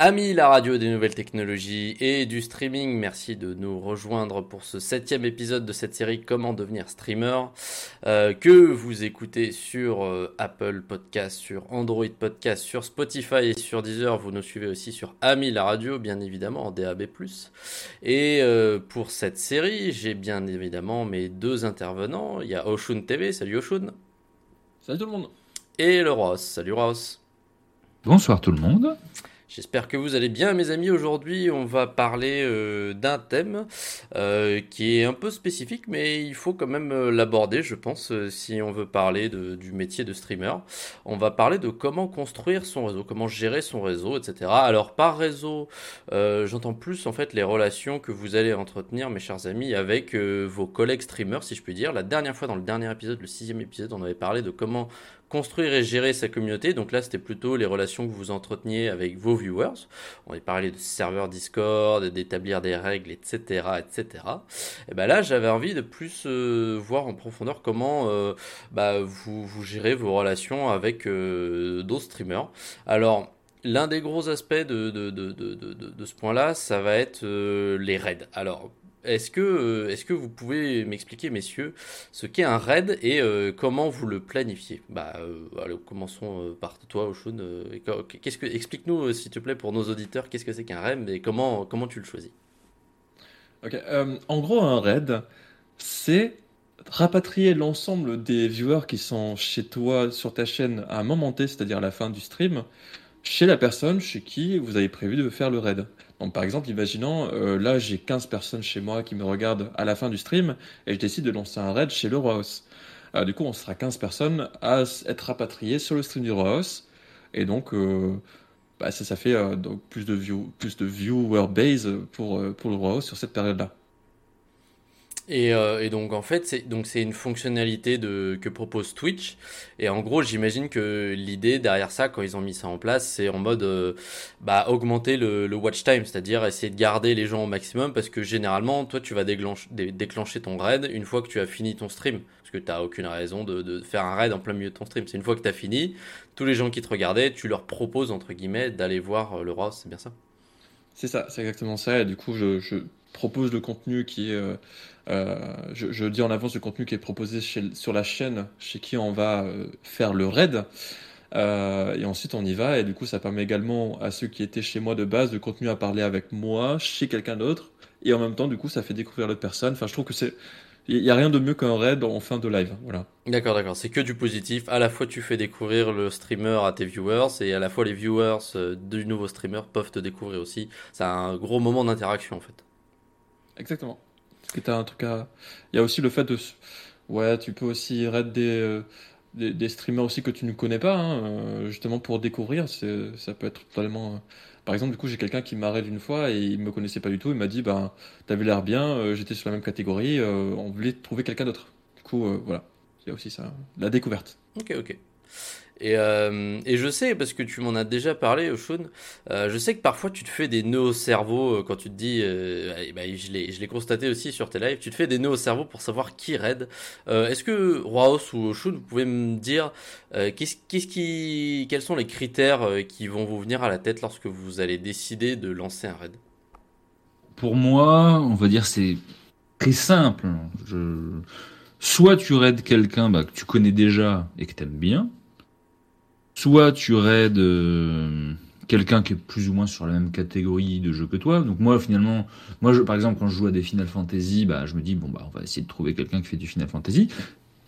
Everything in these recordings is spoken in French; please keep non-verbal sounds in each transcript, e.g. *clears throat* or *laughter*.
Amis la radio des nouvelles technologies et du streaming, merci de nous rejoindre pour ce septième épisode de cette série Comment devenir streamer euh, que vous écoutez sur euh, Apple Podcast, sur Android Podcast, sur Spotify et sur Deezer. Vous nous suivez aussi sur Ami la radio, bien évidemment en DAB+. Et euh, pour cette série, j'ai bien évidemment mes deux intervenants. Il y a Oshun TV, salut Oshun. Salut tout le monde. Et le Ross, salut Ross. Bonsoir tout le monde. J'espère que vous allez bien, mes amis. Aujourd'hui, on va parler euh, d'un thème euh, qui est un peu spécifique, mais il faut quand même euh, l'aborder, je pense, si on veut parler de, du métier de streamer. On va parler de comment construire son réseau, comment gérer son réseau, etc. Alors, par réseau, j'entends plus en fait les relations que vous allez entretenir, mes chers amis, avec vos collègues streamers, si je puis dire. La dernière fois, dans le dernier épisode, le sixième épisode, on avait parlé de comment construire et gérer sa communauté. Donc là, c'était plutôt les relations que vous entreteniez avec vos viewers. On a parlé de serveurs Discord, d'établir des règles, etc., etc. Et ben là, j'avais envie de plus euh, voir en profondeur comment euh, bah, vous, gérez vos relations avec euh, d'autres streamers. Alors, L'un des gros aspects de, de ce point-là, ça va être les raids. Alors, est-ce que, euh, est que vous pouvez m'expliquer, messieurs, ce qu'est un raid et euh, comment vous le planifiez? Bah, euh, commençons par toi, Oshun. explique-nous, s'il te plaît, pour nos auditeurs, qu'est-ce que c'est qu'un raid et comment, comment tu le choisis? Ok. en gros, un raid, c'est rapatrier l'ensemble des viewers qui sont chez toi sur ta chaîne à un moment T, c'est-à-dire la fin du stream, chez la personne chez qui vous avez prévu de faire le raid. Donc par exemple, imaginons, euh, là j'ai 15 personnes chez moi qui me regardent à la fin du stream et je décide de lancer un raid chez le Roi euh, du coup, on sera 15 personnes à être rapatriées sur le stream du Roi Et donc, euh, bah, ça, ça fait donc plus de, view, plus de viewer base pour, pour le Roi sur cette période-là. Et, euh, et, donc en fait, c'est donc c'est une fonctionnalité que propose Twitch. Et en gros, j'imagine que l'idée derrière ça, quand ils ont mis ça en place, c'est en mode euh, bah augmenter le, watch time, c'est-à-dire essayer de garder les gens au maximum, parce que généralement, toi, tu vas déclencher, ton raid une fois que tu as fini ton stream, parce que tu n'as aucune raison de, faire un raid en plein milieu de ton stream. C'est une fois que tu as fini, tous les gens qui te regardaient, tu leur proposes entre guillemets d'aller voir euh, le roi. C'est bien ça? C'est ça, c'est exactement ça. Et du coup, je, propose le contenu qui est je, dis en avance le contenu qui est proposé sur la chaîne chez qui on va euh, faire le raid. Euh, et ensuite on y va et du coup ça permet également à ceux qui étaient chez moi de base de continuer à parler avec moi chez quelqu'un d'autre et en même temps du coup ça fait découvrir l'autre personne. Enfin je trouve que c'est il n'y a rien de mieux qu'un raid en fin de live. Voilà. D'accord, d'accord. C'est que du positif. À la fois, tu fais découvrir le streamer à tes viewers et à la fois, les viewers du nouveau streamer peuvent te découvrir aussi. C'est un gros moment d'interaction en fait. Exactement que un truc à. Il y a aussi le fait de. Ouais, tu peux aussi raid euh, des, des, streamers aussi que tu ne connais pas, hein, euh, justement pour découvrir. Ça peut être totalement. Euh, par exemple, du coup, j'ai quelqu'un qui m'a raid une fois et il me connaissait pas du tout. Il m'a dit, ben, t'avais l'air bien, j'étais sur la même catégorie, on voulait trouver quelqu'un d'autre. Du coup, voilà. Il y a aussi ça, la découverte. Ok, ok. Et, euh, et, je sais, parce que tu m'en as déjà parlé, Oshun, euh, je sais que parfois tu te fais des nœuds au cerveau euh, quand tu te dis, euh, bah, je l'ai constaté aussi sur tes lives, tu te fais des nœuds au cerveau pour savoir qui raid. Est-ce que Roaos ou Oshun, vous pouvez me dire qu'est-ce qu'est-ce qui, quels sont les critères qui vont vous venir à la tête lorsque vous allez décider de lancer un raid? Pour moi, on va dire c'est très simple. Soit tu raides quelqu'un bah, que tu connais déjà et que tu aimes bien, soit tu raides euh, quelqu'un qui est plus ou moins sur la même catégorie de jeu que toi. Donc moi finalement, moi je, par exemple quand je joue à des Final Fantasy, bah je me dis bon bah on va essayer de trouver quelqu'un qui fait du Final Fantasy.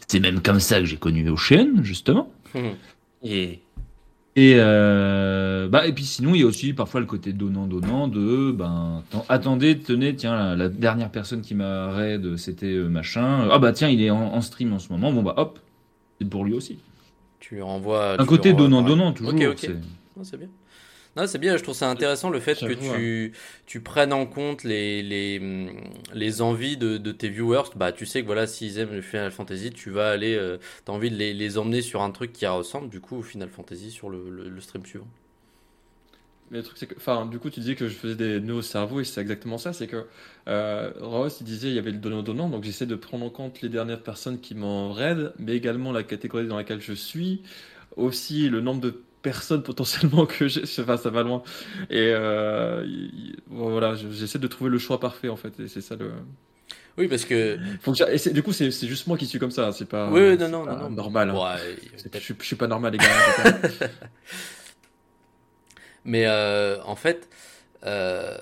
C'est même comme ça que j'ai connu Ocean justement. et et euh, bah et puis sinon il y a aussi parfois le côté donnant donnant de ben attendez tenez tiens la, dernière personne qui m'a raid c'était euh, machin ah bah tiens il est en, stream en ce moment bon bah hop c'est pour lui aussi tu renvoies. Un côté donnant-donnant, toujours. Ok, ok. C'est bien. Non, c'est bien, je trouve ça intéressant le fait que tu, tu prennes en compte les, les, les envies de, de, tes viewers. Bah, tu sais que voilà, s'ils aiment le Final Fantasy, tu vas aller, euh, tu as envie de les, les, emmener sur un truc qui ressemble, du coup, au Final Fantasy sur le, le stream suivant. Mais le truc, c'est que, enfin, du coup, tu disais que je faisais des nœuds au cerveau et c'est exactement ça. C'est que euh, Ross, il disait il y avait le donnant-donnant, donc j'essaie de prendre en compte les dernières personnes qui m'en raident, mais également la catégorie dans laquelle je suis, aussi le nombre de personnes *laughs* potentiellement que j'ai. Enfin, ça va loin. Et euh, voilà, j'essaie de trouver le choix parfait en fait. Et c'est ça le. Oui, parce que. et du coup, c'est juste moi qui suis comme ça. C'est pas. Oui, non, non, non, normal. Hein. je, je, suis pas normal, les gars. *laughs* Mais euh, en fait, euh,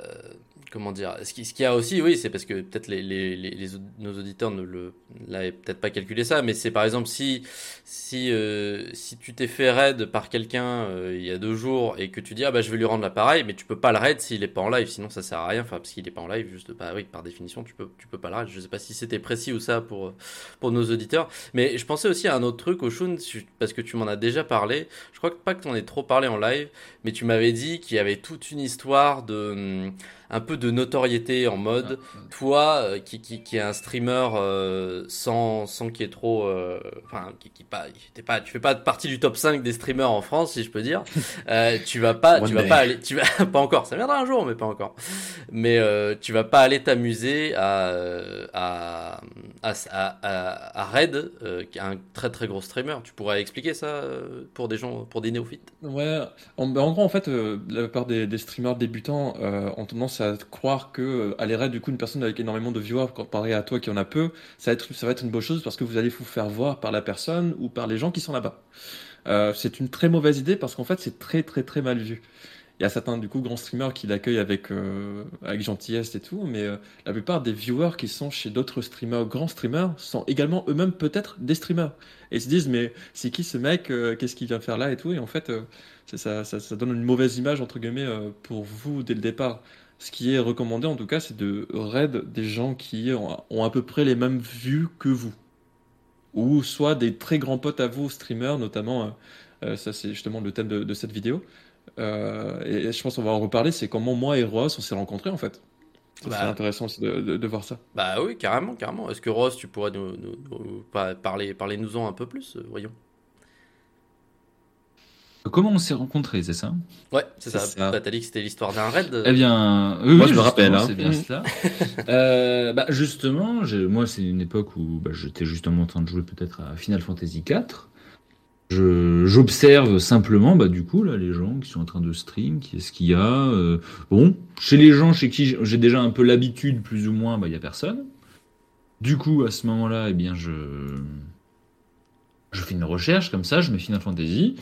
comment dire ce qu'il y a aussi, oui, c'est parce que peut-être les, les, les, nos auditeurs ne le l'avaient peut-être pas calculé ça, mais c'est par exemple si si euh, si tu t'es fait raid par quelqu'un euh, il y a deux jours et que tu dis ah bah je vais lui rendre l'appareil, mais tu peux pas le raid s'il est pas en live, sinon ça sert à rien, enfin parce qu'il est pas en live, juste bah oui par définition tu peux tu peux pas le raid. Je sais pas si c'était précis ou ça pour pour nos auditeurs, mais je pensais aussi à un autre truc au Shun parce que tu m'en as déjà parlé. Je crois que pas que tu en aies trop parlé en live, mais tu m'avais dit qu'il y avait toute une histoire de hum, un peu de notoriété en mode ah, toi euh, qui, qui, qui est un streamer euh, sans sans qui est trop euh, enfin qui, qui pas t'es pas tu fais pas partie du top 5 des streamers en France si je peux dire. *laughs* Tu vas pas tu vas pas aller tu vas *laughs* pas encore ça viendra un jour mais pas encore. Mais tu vas pas aller t'amuser à à à, à, à Red qui est un très très gros streamer. Tu pourrais expliquer ça pour des gens pour des néophytes? Ouais en, en gros en fait la plupart des, des streamers débutants ont tendance à croire que euh, aller raid du coup une personne avec énormément de viewers comparé à toi qui en a peu, ça va être une bonne chose parce que vous allez vous faire voir par la personne ou par les gens qui sont là-bas. Euh, c'est une très mauvaise idée parce qu'en fait c'est très très très mal vu. Il y a certains du coup grands streamers qui l'accueillent avec euh, gentillesse et tout, mais la plupart des viewers qui sont chez d'autres streamers, grands streamers, sont également eux-mêmes peut-être des streamers et ils se disent mais c'est qui ce mec, qu'est-ce qu'il vient faire là et tout et en fait ça, donne une mauvaise image entre guillemets pour vous dès le départ. Ce qui est recommandé en tout cas, c'est de raid des gens qui ont à peu près les mêmes vues que vous. Ou soit des très grands potes à vous, streamers, notamment, euh, euh, ça c'est justement le thème de, cette vidéo. Euh, et, je pense qu'on va en reparler, c'est comment moi et Ross on s'est rencontrés en fait. C'est bah, intéressant aussi de, voir ça. Bah oui, carrément, carrément. Est-ce que Ross, tu pourrais nous, nous parler, parler nous-en un peu plus, voyons. Comment on s'est rencontrés, c'est ça Ouais, c'est ça. Bah, t'as dit que c'était l'histoire d'un raid. Eh bien, oui, moi je me rappelle. Hein. C'est bien cela. *laughs* euh, bah, justement, moi c'est une époque où bah, j'étais justement en train de jouer peut-être à Final Fantasy IV. J'observe simplement, bah, du coup, là, les gens qui sont en train de stream, qui est-ce qu'il y a euh, Bon, chez les gens chez qui j'ai déjà un peu l'habitude, plus ou moins, bah, il y a personne. Du coup, à ce moment-là, eh bien, je, je fais une recherche comme ça, je mets Final Fantasy.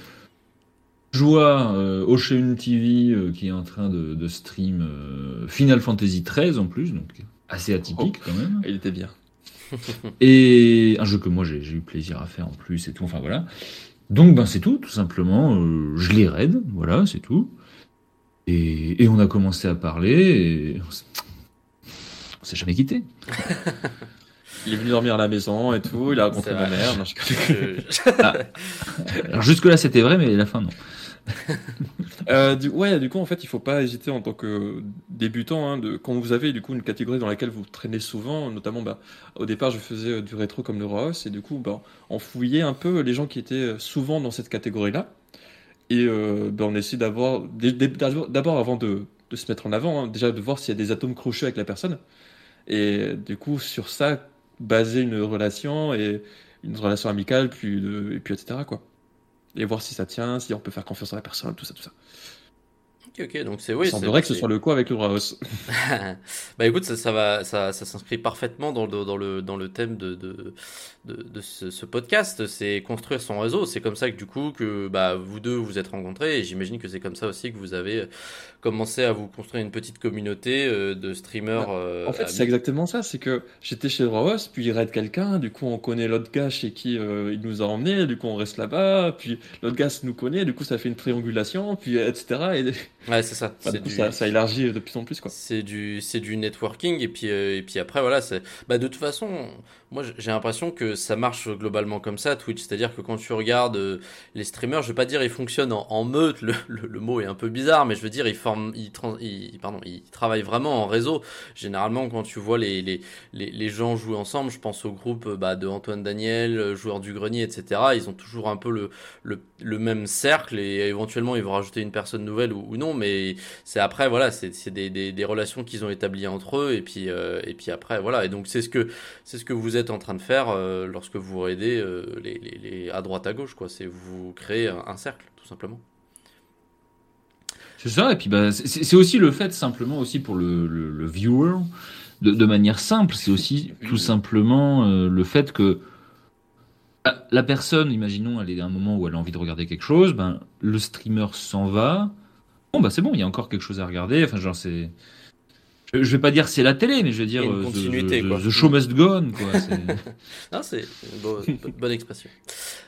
Je vois euh, Ocean TV euh, qui est en train de, stream euh, Final Fantasy XIII en plus, donc assez atypique quand même. Il était bien. *laughs* et un jeu que moi j'ai eu plaisir à faire en plus et tout, enfin voilà. Donc ben c'est tout, tout simplement, je les raid, voilà, c'est tout. Et, on a commencé à parler et on s'est jamais quitté. *laughs* Il est venu dormir à la maison et tout, il a rencontré ma mère. *laughs* Ah. Alors jusque là c'était vrai, mais la fin non. *laughs* euh, du, ouais, du coup, en fait, il faut pas hésiter en tant que débutant. Hein, de, quand vous avez du coup une catégorie dans laquelle vous traînez souvent, notamment, bah, au départ, je faisais euh, du rétro comme le Ross, et du coup, bah, on fouillait un peu les gens qui étaient euh, souvent dans cette catégorie-là, et euh, bah, on essaie d'avoir, d'abord avant de, se mettre en avant, hein, déjà de voir s'il y a des atomes crochus avec la personne, et du coup, sur ça, baser une relation et une relation amicale, puis, et puis etc. quoi et voir si ça tient, si on peut faire confiance à la personne, tout ça, tout ça. Ok, ok, donc c'est oui. Il semblerait que ce soit le coup avec le Raos. *laughs* *laughs* bah écoute, ça, ça va, ça, ça s'inscrit parfaitement dans le, dans le, dans le thème de, de, de, de ce, ce, podcast. C'est construire son réseau. C'est comme ça que du coup que bah vous deux vous êtes rencontrés et j'imagine que c'est comme ça aussi que vous avez commencé à vous construire une petite communauté euh, de streamers. Bah, euh, en fait, c'est exactement ça. C'est que j'étais chez Raos, puis il raid quelqu'un. Du coup, on connaît l'autre gars chez qui euh, il nous a emmenés. Du coup, on reste là-bas. Puis l'autre gars nous connaît. Du coup, ça fait une triangulation. Puis etc. Et Ouais, c'est ça. Bah, ça. ça. élargit de plus en plus, quoi. C'est du, c'est du networking et puis euh, et puis après voilà, c'est, bah de toute façon, moi j'ai l'impression que ça marche globalement comme ça Twitch, c'est-à-dire que quand tu regardes euh, les streamers, je veux pas dire ils fonctionnent en, meute, le, mot est un peu bizarre, mais je veux dire ils forment, ils, travaillent vraiment en réseau. Généralement, quand tu vois les gens jouer ensemble, je pense au groupe bah, de Antoine Daniel, joueur du grenier, etc. Ils ont toujours un peu le même cercle et éventuellement ils vont rajouter une personne nouvelle ou, non mais c'est après, voilà, c'est des, relations qu'ils ont établies entre eux, et puis, euh, et puis après, voilà. Et donc, c'est ce que, c'est ce que vous êtes en train de faire euh, lorsque vous aidez euh, à droite, à gauche, quoi. C'est vous créer un, cercle, tout simplement. C'est ça, et puis bah, c'est aussi le fait simplement aussi pour le, viewer, de, manière simple, c'est aussi tout simplement euh, le fait que la- la personne, imaginons, elle est à un moment où elle a envie de regarder quelque chose, ben, le streamer s'en va, bon bah c'est bon, il y a encore quelque chose à regarder, enfin genre c'est... Je je vais pas dire c'est la télé, mais je vais dire une euh, the- continuité, the, quoi. the show must go on, quoi. *laughs* c'est- Non, c'est une bo- bonne expression.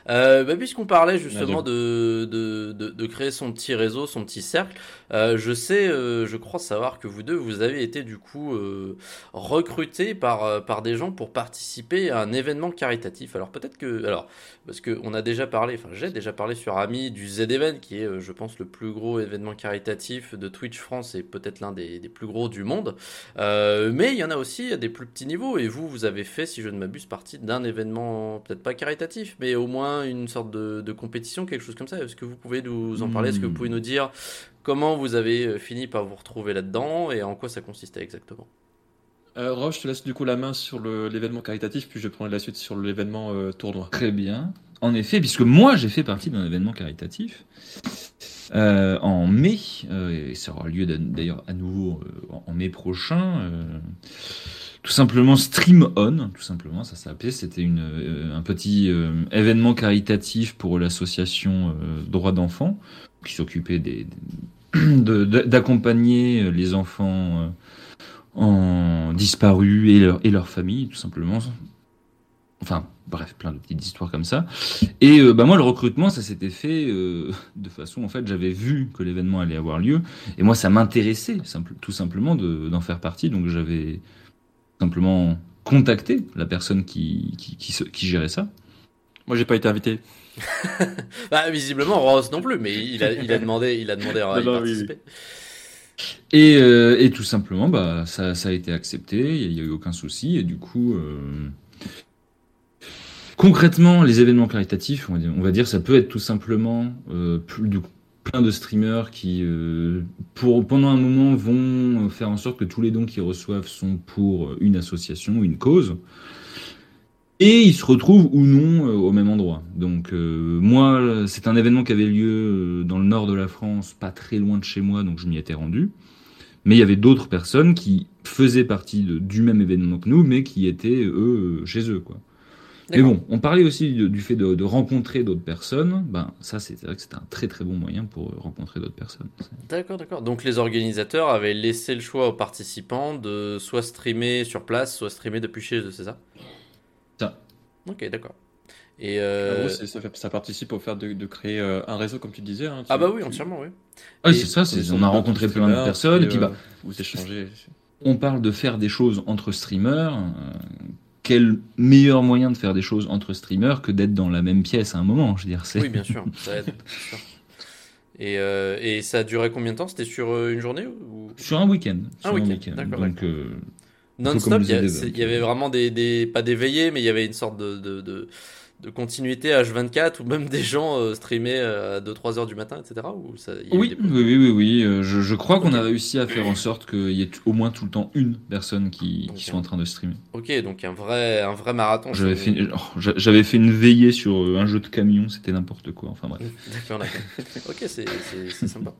Euh, bah, Puisqu'on parlait justement de, de, de, de créer son petit réseau, son petit cercle, euh, je sais, euh, je crois savoir que vous deux, vous avez été du coup euh, recrutés par, euh, par des gens pour participer à un événement caritatif. Alors peut-être que, alors parce que on a déjà parlé, enfin j'ai déjà parlé sur Ami du Z-Event, qui est, euh, je pense, le plus gros événement caritatif de Twitch France et peut-être l'un des, des plus gros du monde. Euh, mais il y en a aussi à des plus petits niveaux. Et vous, vous avez fait, si je ne m'abuse, partie d'un événement, peut-être pas caritatif, mais au moins une sorte de, de compétition, quelque chose comme ça. Est-ce que vous pouvez nous en parler? Est-ce que vous Hmm. pouvez nous dire comment vous avez euh, fini par vous retrouver là-dedans et en quoi ça consistait exactement? Euh, Roche, je te laisse du coup la main sur l'événement caritatif, puis je prendrai la suite sur l'événement euh, tournoi. Très bien. En effet, puisque moi j'ai fait partie d'un événement caritatif euh, en mai, euh, et ça aura lieu d'a- d'ailleurs à nouveau euh, en- en mai prochain. Tout simplement Stream On, tout simplement, ça s'appelait. C'était euh, un petit euh, événement caritatif pour l'association euh, Droits d'enfants qui s'occupait des, *clears throat* de- de- d'accompagner les enfants en disparus et leur et leurs familles, tout simplement. Enfin, bref, plein de petites histoires comme ça. Et bah moi, le recrutement, ça s'était fait *laughs* de façon, en fait, j'avais vu que l'événement allait avoir lieu, et moi, ça m'intéressait, tout simplement, de- d'en faire partie. Donc, j'avais simplement contacté la personne qui, qui, qui, se- qui gérait ça. Moi, j'ai pas été invité. *laughs* Bah, visiblement, Ross non plus, mais il a, il a demandé, il a demandé à y Non, non, oui, oui. participer. Et, euh, et tout simplement, bah, ça, ça a été accepté, il n'y a eu aucun souci, et du coup, euh, concrètement, les événements caritatifs, on va dire, on va dire ça peut être tout simplement euh, plus de, plein de streamers qui, euh, pour, pendant un moment, vont faire en sorte que tous les dons qu'ils reçoivent sont pour une association, une cause. Et ils se retrouvent ou non euh, au même endroit. Donc euh, moi, c'est un événement qui avait lieu euh, dans le nord de la France, pas très loin de chez moi, donc je m'y étais rendu. Mais il y avait d'autres personnes qui faisaient partie du même événement que nous, mais qui étaient eux euh, chez eux, quoi. Mais bon, on parlait aussi de- du fait de, de rencontrer d'autres personnes. Ben ça, c'est vrai que c'était un très très bon moyen pour euh, rencontrer d'autres personnes. D'accord, d'accord. Donc les organisateurs avaient laissé le choix aux participants de soit streamer sur place, soit streamer depuis chez eux, c'est ça? Ça. Ok, d'accord. Et En euh... gros, ça, fait- ça participe au fait de, de créer euh, un réseau, comme tu disais. hein. ah bah oui, tu- entièrement, oui. Ah, c'est ça. On a rencontré plein de personnes, et puis euh, bah, vous échangez. on parle de faire des choses entre streamers. euh, quel meilleur moyen de faire des choses entre streamers que d'être dans la même pièce à un moment Je veux dire, c'est Oui, bien sûr, ça aide. bien sûr. Et, euh, et ça a duré combien de temps? C'était sur euh, une journée ou? Sur un week-end. Un week-end, d'accord, Donc, euh, non-stop c'est- events. il y avait vraiment des, des pas des veillées, mais il y avait une sorte de, de, de, de continuité H24 ou même des gens euh, streamaient à 2-3 heures du matin, etc. Ou ça, il y a eu oui, des- oui, oui, oui, oui. euh, Je, je crois qu'on a réussi à faire en *clears throat* sorte qu'il y ait au moins tout le temps une personne qui, qui soit en train de streamer. Ok, donc un vrai, un vrai marathon. J'avais fait, oh, j'a- j'avais fait une veillée sur euh, un jeu de camion, c'était n'importe quoi. Enfin bref. *laughs* D'accord, d'accord. Ok, c'est c'est- c'est sympa.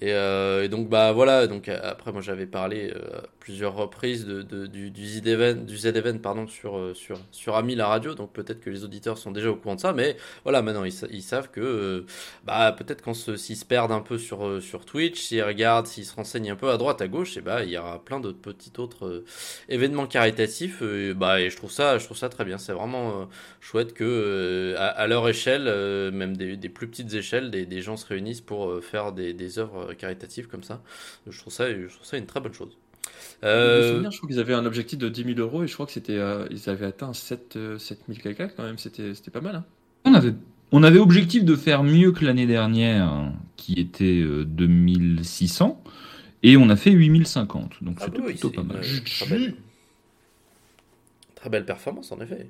Et, euh, et donc bah voilà, donc euh, après moi j'avais parlé euh, à plusieurs reprises de, du, du Z-Event, du Z-Event pardon sur sur sur Ami la radio, donc peut-être que les auditeurs sont déjà au courant de ça, mais voilà maintenant ils, sa- ils savent que bah peut-être quand s'ils se perdent un peu sur sur Twitch, s'ils regardent, s'ils se renseignent un peu à droite à gauche, et bah il y aura plein de petits autres événements caritatifs, et, bah et je trouve ça je trouve ça très bien, c'est vraiment chouette que à, leur échelle, même des, plus petites échelles, des, des gens se réunissent pour faire des, des œuvres caritatives comme ça. Je trouve ça, je trouve ça une très bonne chose. Euh, souvenir, je crois qu'ils avaient un objectif de 10 000 euros et je crois que c'était, euh, ils avaient atteint 7, euh, 7 000 quelqu'un quand même. C'était, c'était pas mal. Hein. On avait, on avait objectif de faire mieux que l'année dernière, qui était euh, 2600, et on a fait 8050. Donc ah c'était oui, plutôt pas mal. euh, très belle, très belle performance en effet.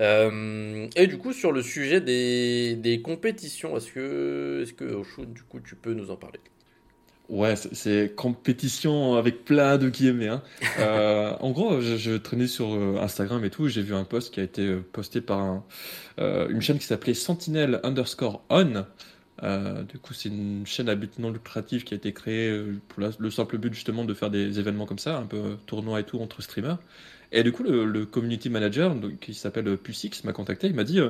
Euh, et du coup sur le sujet des, des compétitions, est-ce que est-ce que Oshun, du coup tu peux nous en parler? Ouais, c'est, compétition avec plein de guillemets. Hein. *laughs* Euh, en gros, je, je traînais sur euh, Instagram et tout. J'ai vu un post qui a été euh, posté par un, euh, une chaîne qui s'appelait Sentinel underscore on. Euh, du coup, c'est une chaîne à but non lucratif qui a été créée pour la- le simple but justement de faire des événements comme ça, un peu tournoi et tout entre streamers. Et du coup, le, le community manager donc, qui s'appelle Pusix m'a contacté, il m'a dit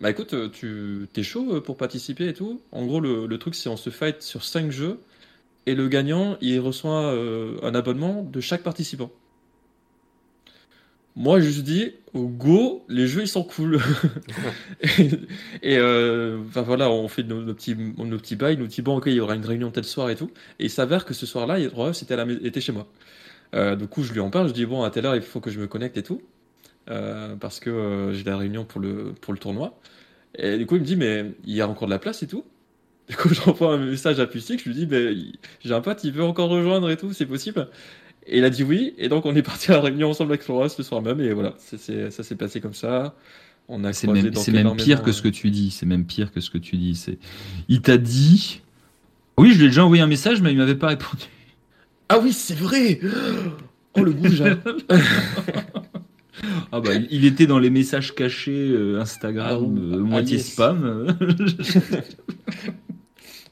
Bah écoute, tu t'es chaud pour participer et tout? En gros, le, le truc, c'est on se fight sur 5 jeux et le gagnant, il reçoit euh, un abonnement de chaque participant. Moi, je me suis dit, au go, les jeux ils sont cool. *laughs* et et, euh, enfin, voilà, on fait nos, nos petits, nos petits bails, nos petits bons, ok, il y aura une réunion tel soir et tout. Et il s'avère que ce soir-là, à la mais- était chez moi. Euh, du coup, je lui en parle, je dis, bon, à telle heure, il faut que je me connecte et tout. Parce que j'ai la réunion pour le, pour le tournoi. Et du coup, il me dit, mais il y a encore de la place et tout. Du coup, *laughs* j'envoie un message à Pustic, je lui dis, il- j'ai un pote, il veut encore rejoindre et tout, c'est possible? Et il a dit oui, et donc on est parti à la réunion ensemble avec Flora ce soir même, et voilà, ça s'est passé comme ça. On a C'est même, donc c'est même pire que ce que tu dis. C'est même pire que ce que tu dis. C'est, il t'a dit. Oui, je lui ai déjà envoyé un message, mais il m'avait pas répondu. Ah oui, c'est vrai Oh le goujat *laughs* Ah bah, il- il était dans les messages cachés euh, Instagram, Ah, euh, Ah, moitié yes. spam. *laughs*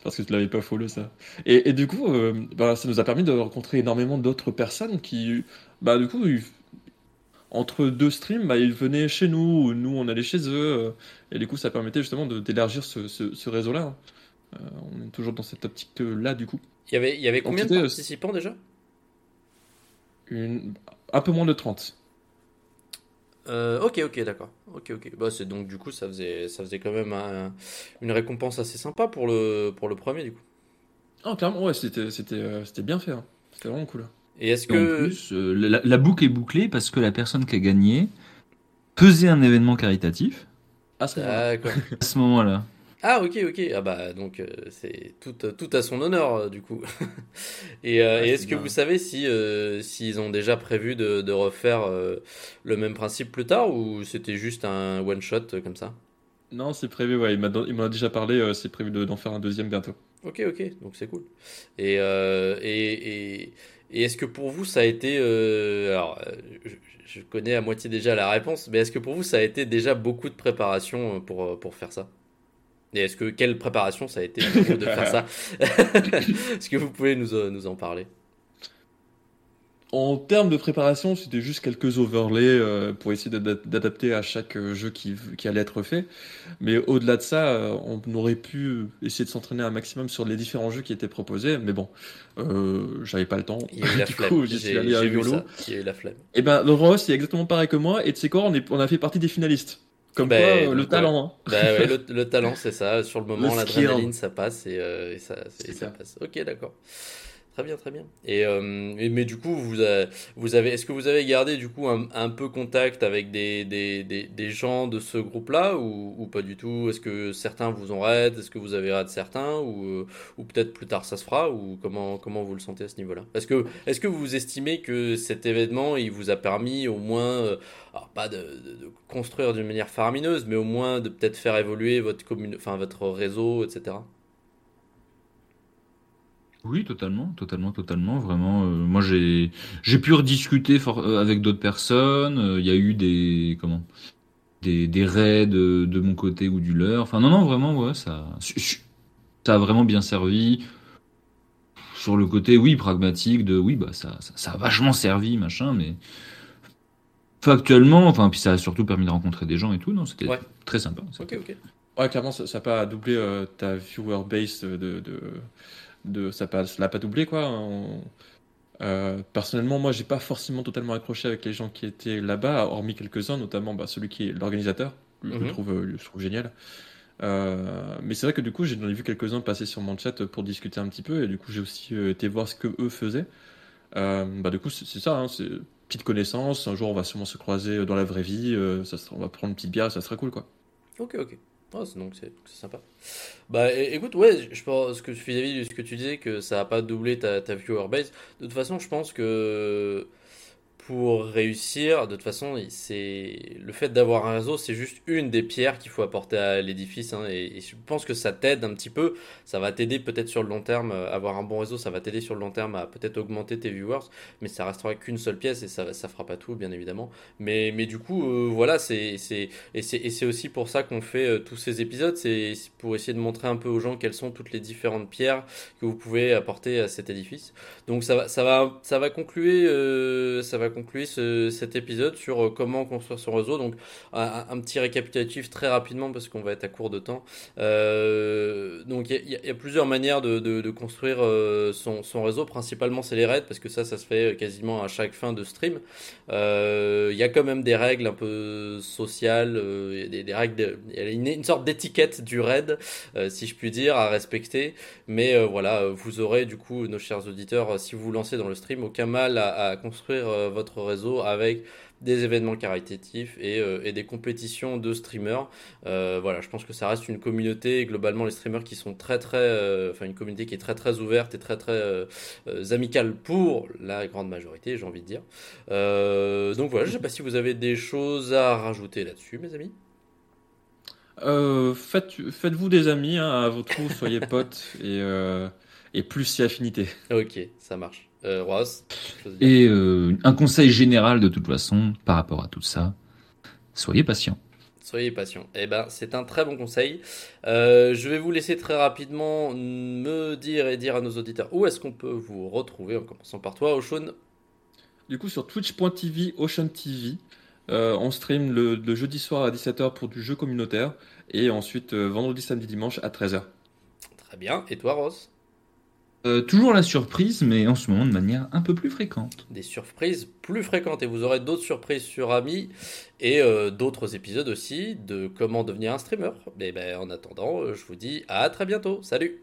Parce que tu l'avais pas follow ça. Et, et du coup, euh, bah, ça nous a permis de rencontrer énormément d'autres personnes qui, bah du coup, ils- entre deux streams, bah, ils venaient chez nous, ou nous on allait chez eux, euh, et du coup ça permettait justement d'élargir ce, ce- ce réseau-là. Euh, on est toujours dans cette optique-là du coup. Il y avait, il y avait combien de participants déjà? Une... Un peu moins de 30. Euh, ok, ok, d'accord. Ok, ok. Bah, c'est donc du coup, ça faisait, ça faisait quand même un- une récompense assez sympa pour le, pour le premier du coup. Ah, clairement, ouais, c'était c'était euh, c'était bien fait. hein. C'était vraiment cool. Et est-ce En que plus, euh, la, la boucle est bouclée parce que la personne qui a gagné faisait un événement caritatif Ah. D'accord. à ce moment-là. Ah ok ok. Ah bah donc euh, c'est tout, tout à son honneur euh, du coup. *laughs* Et, euh, Ouais, et c'est est-ce que vous savez si euh, s'ils ont déjà prévu de, de refaire euh, le même principe plus tard ou c'était juste un one shot euh, comme ça? Non, c'est prévu, ouais, il m'en a déjà parlé, euh, c'est prévu de- d'en faire un deuxième bientôt. ok ok. Donc c'est cool. Et euh, et, et, et est-ce que pour vous ça a été euh, alors euh, je, je connais à moitié déjà la réponse mais est-ce que pour vous ça a été déjà beaucoup de préparation euh, pour euh, pour faire ça? Et est-ce que quelle préparation ça a été de faire ça *laughs* Est-ce que vous pouvez nous, euh, nous en parler? En termes de préparation, c'était juste quelques overlays euh, pour essayer d'ada- d'adapter à chaque euh, jeu qui, qui allait être fait. Mais au-delà de ça, euh, on aurait pu essayer de s'entraîner un maximum sur les différents jeux qui étaient proposés. Mais bon, j'avais pas le temps. Il y a eu la *laughs* Du flemme. J'ai vu ça. Il y a eu la flemme. Et ben, Laurent Ross, c'est exactement pareil que moi. Et tu sais quoi, on, est, on a fait partie des finalistes. Comme Ben, quoi, euh, donc, le ouais. talent. hein. Bah ouais, le, *laughs* le talent, c'est ça. Sur le moment, l'adrénaline, ça passe et, euh, et ça, et ça passe. Ok, d'accord. Très bien, très bien. Et, euh, mais du coup, vous, avez, est-ce que vous avez gardé du coup un, peu contact avec des, gens de ce groupe-là ou, pas du tout? Est-ce que certains vous ont raid? Est-ce que vous avez raid certains ou, euh, ou peut-être plus tard ça se fera? Ou comment, comment vous le sentez à ce niveau-là? Est-ce que, est-ce que vous estimez que cet événement, il vous a permis au moins, euh, pas de, construire d'une manière faramineuse, mais au moins de peut-être faire évoluer votre réseau, etc. Oui, totalement, totalement, totalement. Vraiment, euh, moi j'ai j'ai pu rediscuter for- euh, avec d'autres personnes. euh, Il y a eu des comment des, des raids de, de mon côté ou du leur. Enfin non non vraiment ouais ça ça a vraiment bien servi. Sur le côté oui pragmatique de oui bah ça ça, ça a vachement servi machin mais factuellement enfin puis ça a surtout permis de rencontrer des gens et tout non c'était Ouais. très sympa. Ok, ok. Ouais, clairement, ça n'a pas doublé euh, ta viewer base de, de, de ça pas, ça l'a pas doublé quoi. On- euh, personnellement, moi, j'ai pas forcément totalement accroché avec les gens qui étaient là-bas, hormis quelques-uns, notamment bah, celui qui est l'organisateur. Je le Mhm. trouve, euh, je le trouve génial. Euh, mais c'est vrai que du coup, j'en ai vu quelques-uns passer sur mon chat pour discuter un petit peu, et du coup, j'ai aussi été voir ce que eux faisaient. Bah, du coup, c'est c'est ça, hein, c'est petite connaissance. Un jour, on va sûrement se croiser dans la vraie vie. ça sera- on va prendre une petite bière, ça sera cool, quoi. Ok, ok. C'est- donc c'est sympa. Bah écoute, ouais, je pense que vis-à-vis de ce que tu disais, que ça a pas doublé ta, ta viewer base, de toute façon, je pense que pour réussir, de toute façon, c'est le fait d'avoir un réseau, c'est juste une des pierres qu'il faut apporter à l'édifice. Hein, et, je pense que ça t'aide un petit peu. Ça va t'aider peut-être sur le long terme. Euh, avoir un bon réseau, ça va t'aider sur le long terme à peut-être augmenter tes viewers. Mais ça restera qu'une seule pièce et ça, ça fera pas tout, bien évidemment. Mais, mais du coup, euh, voilà, c'est, et c'est aussi pour ça qu'on fait euh, tous ces épisodes. C'est pour essayer de montrer un peu aux gens quelles sont toutes les différentes pierres que vous pouvez apporter à cet édifice. Donc ça va, ça va, ça va conclure, ça va conclure cet épisode sur euh, comment construire son réseau. Donc un, petit récapitulatif très rapidement parce qu'on va être à court de temps. Euh, donc il y, a plusieurs manières de, construire euh, son, réseau. Principalement c'est les raids parce que ça ça se fait quasiment à chaque fin de stream. Il y a quand même des règles un peu sociales, des, règles, y a une, sorte d'étiquette du raid si je puis dire à respecter. Mais voilà, vous aurez du coup nos chers auditeurs si vous vous lancez dans le stream aucun mal à construire votre réseau avec des événements caritatifs et, euh, des compétitions de streamers. Euh, voilà, je pense que ça reste une communauté, globalement les streamers qui sont très très, euh, enfin une communauté qui est très très ouverte et très très amicale pour la grande majorité, j'ai envie de dire. donc voilà, je sais pas si vous avez des choses à rajouter là-dessus, mes amis. faites, faites-vous des amis hein, à votre tour, soyez *laughs* potes et, et plus si affinité. Ok, ça marche. Euh, Ross Et euh, un conseil général de toute façon par rapport à tout ça, soyez patient. Soyez patient. Eh ben, c'est un très bon conseil. Euh, je vais vous laisser très rapidement me dire et dire à nos auditeurs où est-ce qu'on peut vous retrouver, en commençant par toi, Ocean. Du coup, sur twitch.tv, Ocean TV, on stream le, le, jeudi soir à 17h pour du jeu communautaire et ensuite vendredi, samedi, dimanche à 13h. Très bien. Et toi, Ross? Euh, toujours la surprise, mais en ce moment de manière un peu plus fréquente. Des surprises plus fréquentes et vous aurez d'autres surprises sur Ami et euh, d'autres épisodes aussi de comment devenir un streamer. Mais ben, en attendant, je vous dis à très bientôt. Salut